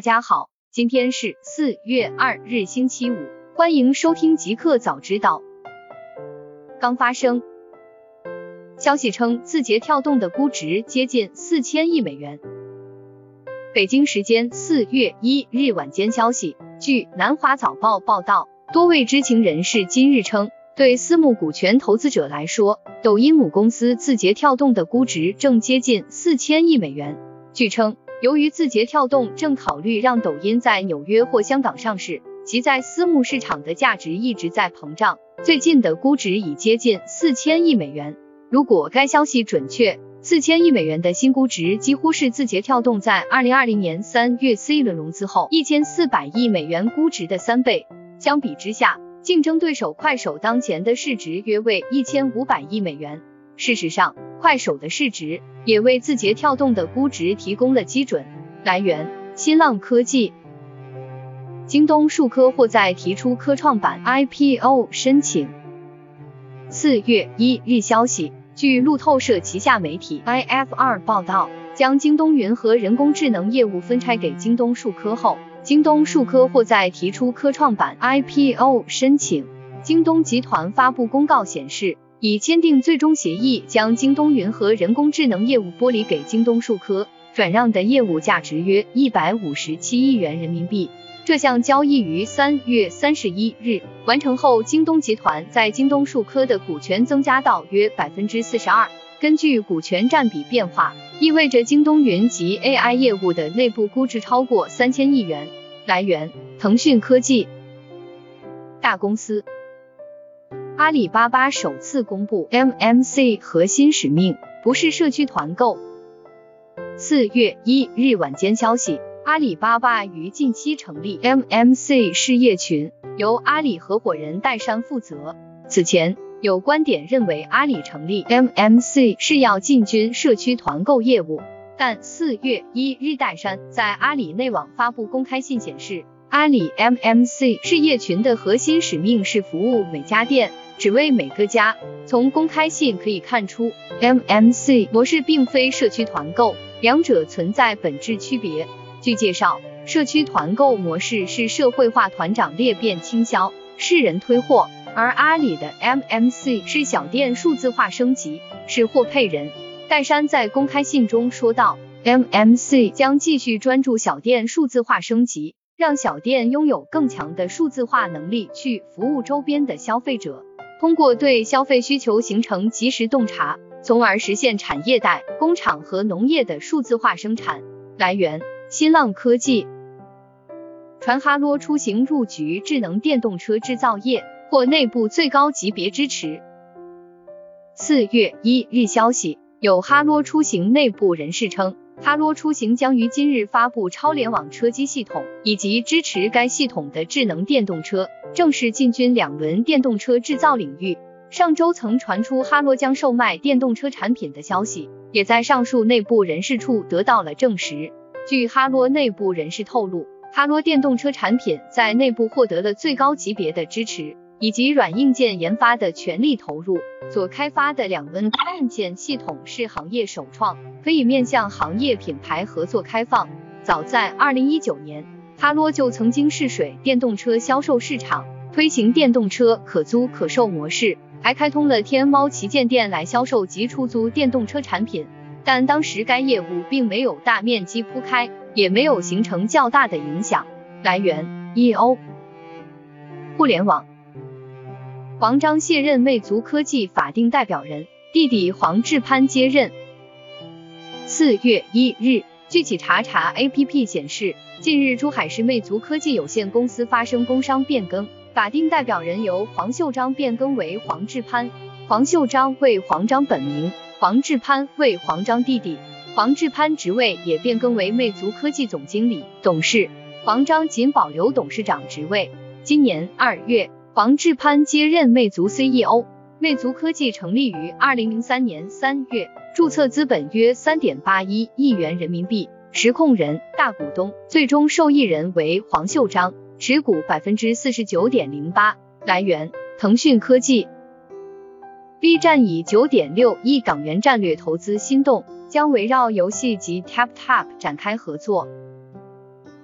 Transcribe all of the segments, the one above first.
大家好，今天是四月二日，星期五，欢迎收听极客早知道。刚发生消息称，字节跳动的估值接近四千亿美元。北京时间四月一日晚间消息，据南华早报报道，多位知情人士今日称，对私募股权投资者来说，抖音母公司字节跳动的估值正接近四千亿美元。据称。由于字节跳动正考虑让抖音在纽约或香港上市，其在私募市场的价值一直在膨胀，最近的估值已接近四千亿美元。如果该消息准确，四千亿美元的新估值几乎是字节跳动在二零二零年三月 C 轮融资后一千四百亿美元估值的三倍。相比之下，竞争对手快手当前的市值约为一千五百亿美元。事实上，快手的市值也为字节跳动的估值提供了基准。来源：新浪科技。京东数科或在提出科创板 IPO 申请。四月一日消息，据路透社旗下媒体 IFR 报道，将京东云和人工智能业务分拆给京东数科后，京东数科或在提出科创板 IPO 申请。京东集团发布公告显示。已签订最终协议，将京东云和人工智能业务剥离给京东数科，转让的业务价值约一百五十七亿元人民币。这项交易于三月三十一日完成后，京东集团在京东数科的股权增加到约百分之四十二。根据股权占比变化，意味着京东云及 AI 业务的内部估值超过三千亿元。来源：腾讯科技。大公司。阿里巴巴首次公布 MMC 核心使命，不是社区团购。四月一日晚间消息，阿里巴巴于近期成立 MMC 事业群，由阿里合伙人戴珊负责。此前有观点认为，阿里成立 MMC 是要进军社区团购业务，但四月一日戴珊在阿里内网发布公开信显示，阿里 MMC 事业群的核心使命是服务每家店。只为每个家。从公开信可以看出，MMC 模式并非社区团购，两者存在本质区别。据介绍，社区团购模式是社会化团长裂变倾销，是人推货，而阿里的 MMC 是小店数字化升级，是货配人。戴珊在公开信中说道，MMC 将继续专注小店数字化升级，让小店拥有更强的数字化能力去服务周边的消费者。通过对消费需求形成及时洞察，从而实现产业带、工厂和农业的数字化生产。来源：新浪科技。传哈罗出行入局智能电动车制造业，获内部最高级别支持。四月一日消息，有哈罗出行内部人士称。哈罗出行将于今日发布超联网车机系统以及支持该系统的智能电动车，正式进军两轮电动车制造领域。上周曾传出哈罗将售卖电动车产品的消息，也在上述内部人士处得到了证实。据哈罗内部人士透露，哈罗电动车产品在内部获得了最高级别的支持。以及软硬件研发的全力投入，所开发的两温按键系统是行业首创，可以面向行业品牌合作开放。早在二零一九年，哈罗就曾经试水电动车销售市场，推行电动车可租可售模式，还开通了天猫旗舰店来销售及出租电动车产品。但当时该业务并没有大面积铺开，也没有形成较大的影响。来源：EO 互联网。黄章卸任魅族科技法定代表人，弟弟黄志攀接任。四月一日，据企查查 APP 显示，近日珠海市魅族科技有限公司发生工商变更，法定代表人由黄秀章变更为黄志攀。黄秀章为黄章本名，黄志攀为黄章弟弟。黄志攀职位也变更为魅族科技总经理、董事，黄章仅保留董事长职位。今年二月。黄志攀接任魅族 CEO。魅族科技成立于二零零三年三月，注册资本约三点八一亿元人民币，实控人、大股东、最终受益人为黄秀章，持股百分之四十九点零八。来源：腾讯科技。B 站以九点六亿港元战略投资心动，将围绕游戏及 TapTap 展开合作。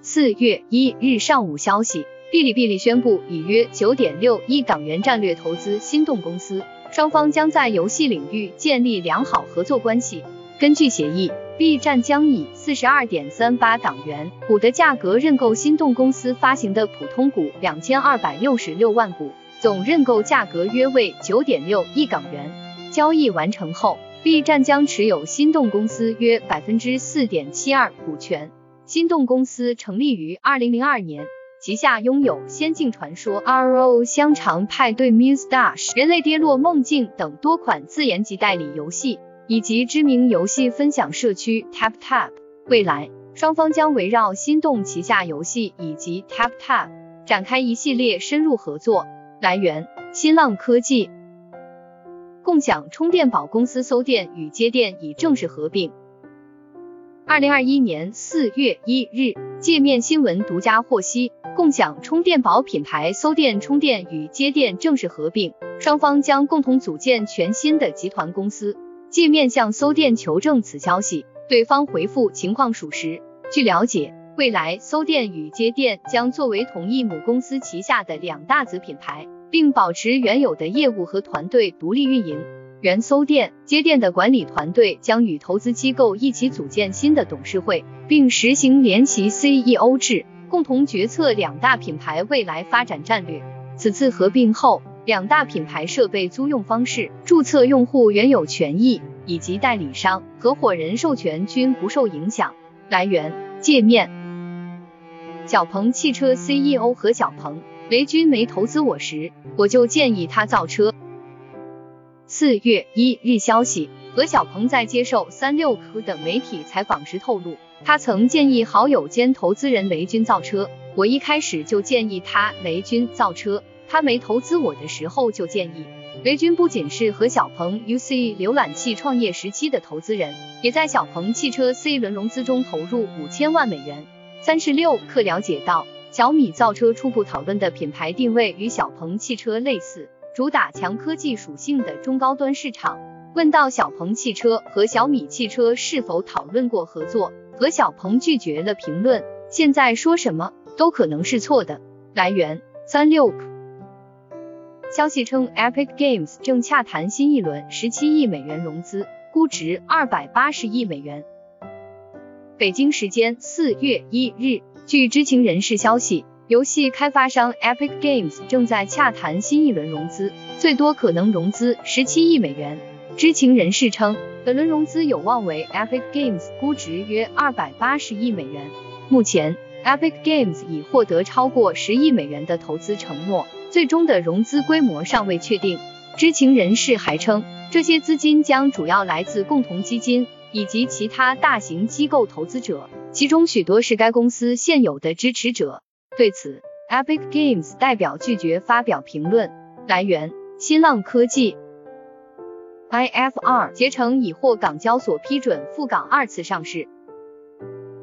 四月一日上午消息，哔哩哔哩宣布已约九点六亿港元战略投资心动公司，双方将在游戏领域建立良好合作关系。根据协议，B 站将以四十二点三八港元股的价格认购心动公司发行的普通股两千二百六十六万股，总认购价格约为九点六亿港元。交易完成后，B 站将持有心动公司约百分之四点七二股权。心动公司成立于二零零二年，旗下拥有《仙境传说》、RO 香肠派对、Muse Dash、人类跌落梦境等多款自研及代理游戏，以及知名游戏分享社区 Tap Tap。未来，双方将围绕心动旗下游戏以及 Tap Tap 展开一系列深入合作。来源：新浪科技。共享充电宝公司搜电与接电已正式合并。二零二一年四月一日，界面新闻独家获悉，共享充电宝品牌搜电充电与接电正式合并，双方将共同组建全新的集团公司。界面向搜电求证此消息，对方回复情况属实。据了解，未来搜电与接电将作为同一母公司旗下的两大子品牌，并保持原有的业务和团队独立运营。原搜店、街店的管理团队将与投资机构一起组建新的董事会，并实行联席 CEO 制，共同决策两大品牌未来发展战略。此次合并后，两大品牌设备租用方式、注册用户原有权益以及代理商、合伙人授权均不受影响。来源：界面。小鹏汽车 CEO 何小鹏，雷军没投资我时，我就建议他造车。四月一日消息，何小鹏在接受三六氪等媒体采访时透露，他曾建议好友兼投资人雷军造车。我一开始就建议他雷军造车，他没投资我的时候就建议。雷军不仅是何小鹏 UC 浏览器创业时期的投资人，也在小鹏汽车 C 轮融资中投入五千万美元。三十六氪了解到，小米造车初步讨论的品牌定位与小鹏汽车类似。主打强科技属性的中高端市场。问到小鹏汽车和小米汽车是否讨论过合作，何小鹏拒绝了评论。现在说什么都可能是错的。来源：三六。消息称，Epic Games 正洽谈新一轮十七亿美元融资，估值二百八十亿美元。北京时间四月一日，据知情人士消息。游戏开发商 Epic Games 正在洽谈新一轮融资，最多可能融资十七亿美元。知情人士称，本轮融资有望为 Epic Games 估值约二百八十亿美元。目前，Epic Games 已获得超过十亿美元的投资承诺，最终的融资规模尚未确定。知情人士还称，这些资金将主要来自共同基金以及其他大型机构投资者，其中许多是该公司现有的支持者。对此，Epic Games 代表拒绝发表评论。来源：新浪科技。IFR 捷成已获港交所批准赴港二次上市。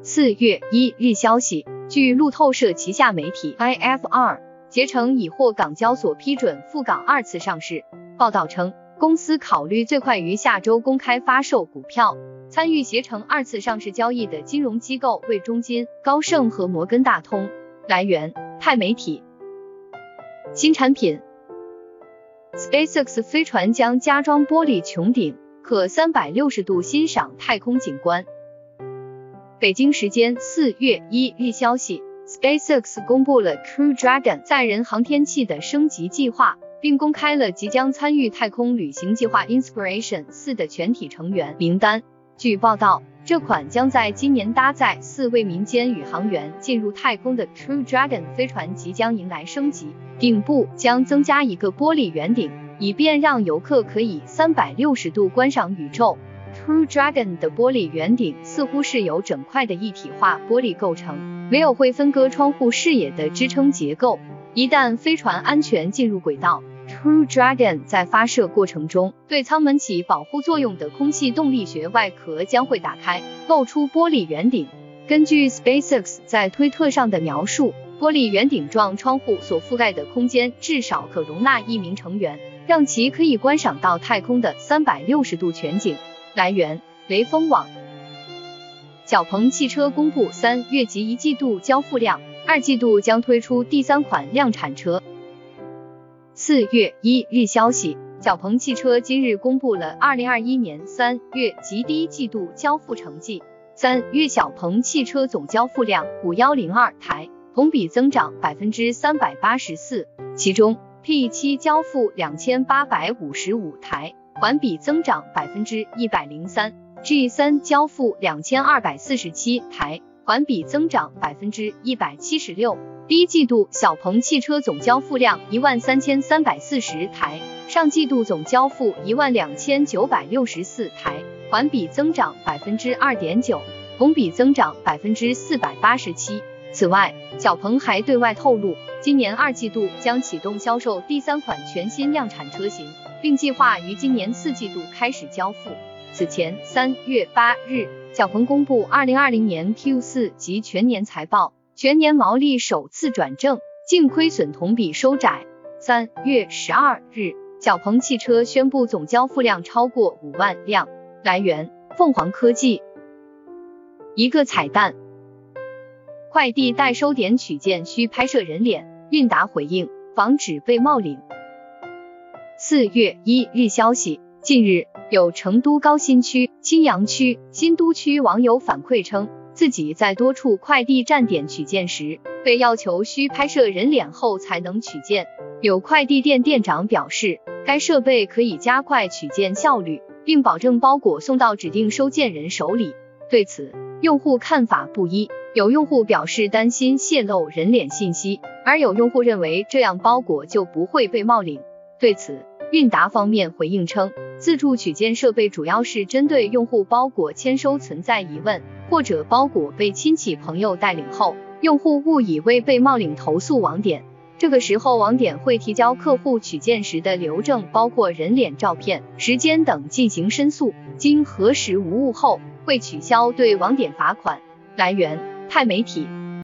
四月一日消息，据路透社旗下媒体 IFR，捷成已获港交所批准赴港二次上市。报道称，公司考虑最快于下周公开发售股票。参与携程二次上市交易的金融机构为中金、高盛和摩根大通。来源：钛媒体。新产品：SpaceX 飞船将加装玻璃穹顶，可三百六十度欣赏太空景观。北京时间四月一日消息，SpaceX 公布了 Crew Dragon 载人航天器的升级计划，并公开了即将参与太空旅行计划 Inspiration 四的全体成员名单。据报道。这款将在今年搭载四位民间宇航员进入太空的 True Dragon 飞船即将迎来升级，顶部将增加一个玻璃圆顶，以便让游客可以三百六十度观赏宇宙。True Dragon 的玻璃圆顶似乎是由整块的一体化玻璃构成，没有会分割窗户视野的支撑结构。一旦飞船安全进入轨道，Crew Dragon 在发射过程中，对舱门起保护作用的空气动力学外壳将会打开，露出玻璃圆顶。根据 SpaceX 在推特上的描述，玻璃圆顶状窗户所覆盖的空间至少可容纳一名成员，让其可以观赏到太空的三百六十度全景。来源：雷锋网。小鹏汽车公布三月及一季度交付量，二季度将推出第三款量产车。四月一日消息，小鹏汽车今日公布了二零二一年三月及第一季度交付成绩。三月小鹏汽车总交付量五幺零二台，同比增长百分之三百八十四，其中 P 七交付两千八百五十五台，环比增长百分之一百零三；G 三交付两千二百四十七台，环比增长百分之一百七十六。第一季度小鹏汽车总交付量一万三千三百四十台，上季度总交付一万两千九百六十四台。环比增长百分之二点九，同比增长百分之四百八十七。此外，小鹏还对外透露，今年二季度将启动销售第三款全新量产车型，并计划于今年四季度开始交付。此前，三月八日，小鹏公布二零二零年 Q 四及全年财报，全年毛利首次转正，净亏损同比收窄。三月十二日，小鹏汽车宣布总交付量超过五万辆。来源：凤凰科技。一个彩蛋，快递代收点取件需拍摄人脸，韵达回应防止被冒领。四月一日消息，近日有成都高新区、青羊区、新都区网友反馈称，自己在多处快递站点取件时，被要求需拍摄人脸后才能取件。有快递店店长表示，该设备可以加快取件效率。并保证包裹送到指定收件人手里。对此，用户看法不一，有用户表示担心泄露人脸信息，而有用户认为这样包裹就不会被冒领。对此，韵达方面回应称，自助取件设备主要是针对用户包裹签收存在疑问，或者包裹被亲戚朋友代领后，用户误以为被冒领投诉网点。这个时候，网点会提交客户取件时的留证，包括人脸照片、时间等进行申诉，经核实无误后，会取消对网点罚款。来源：钛媒体。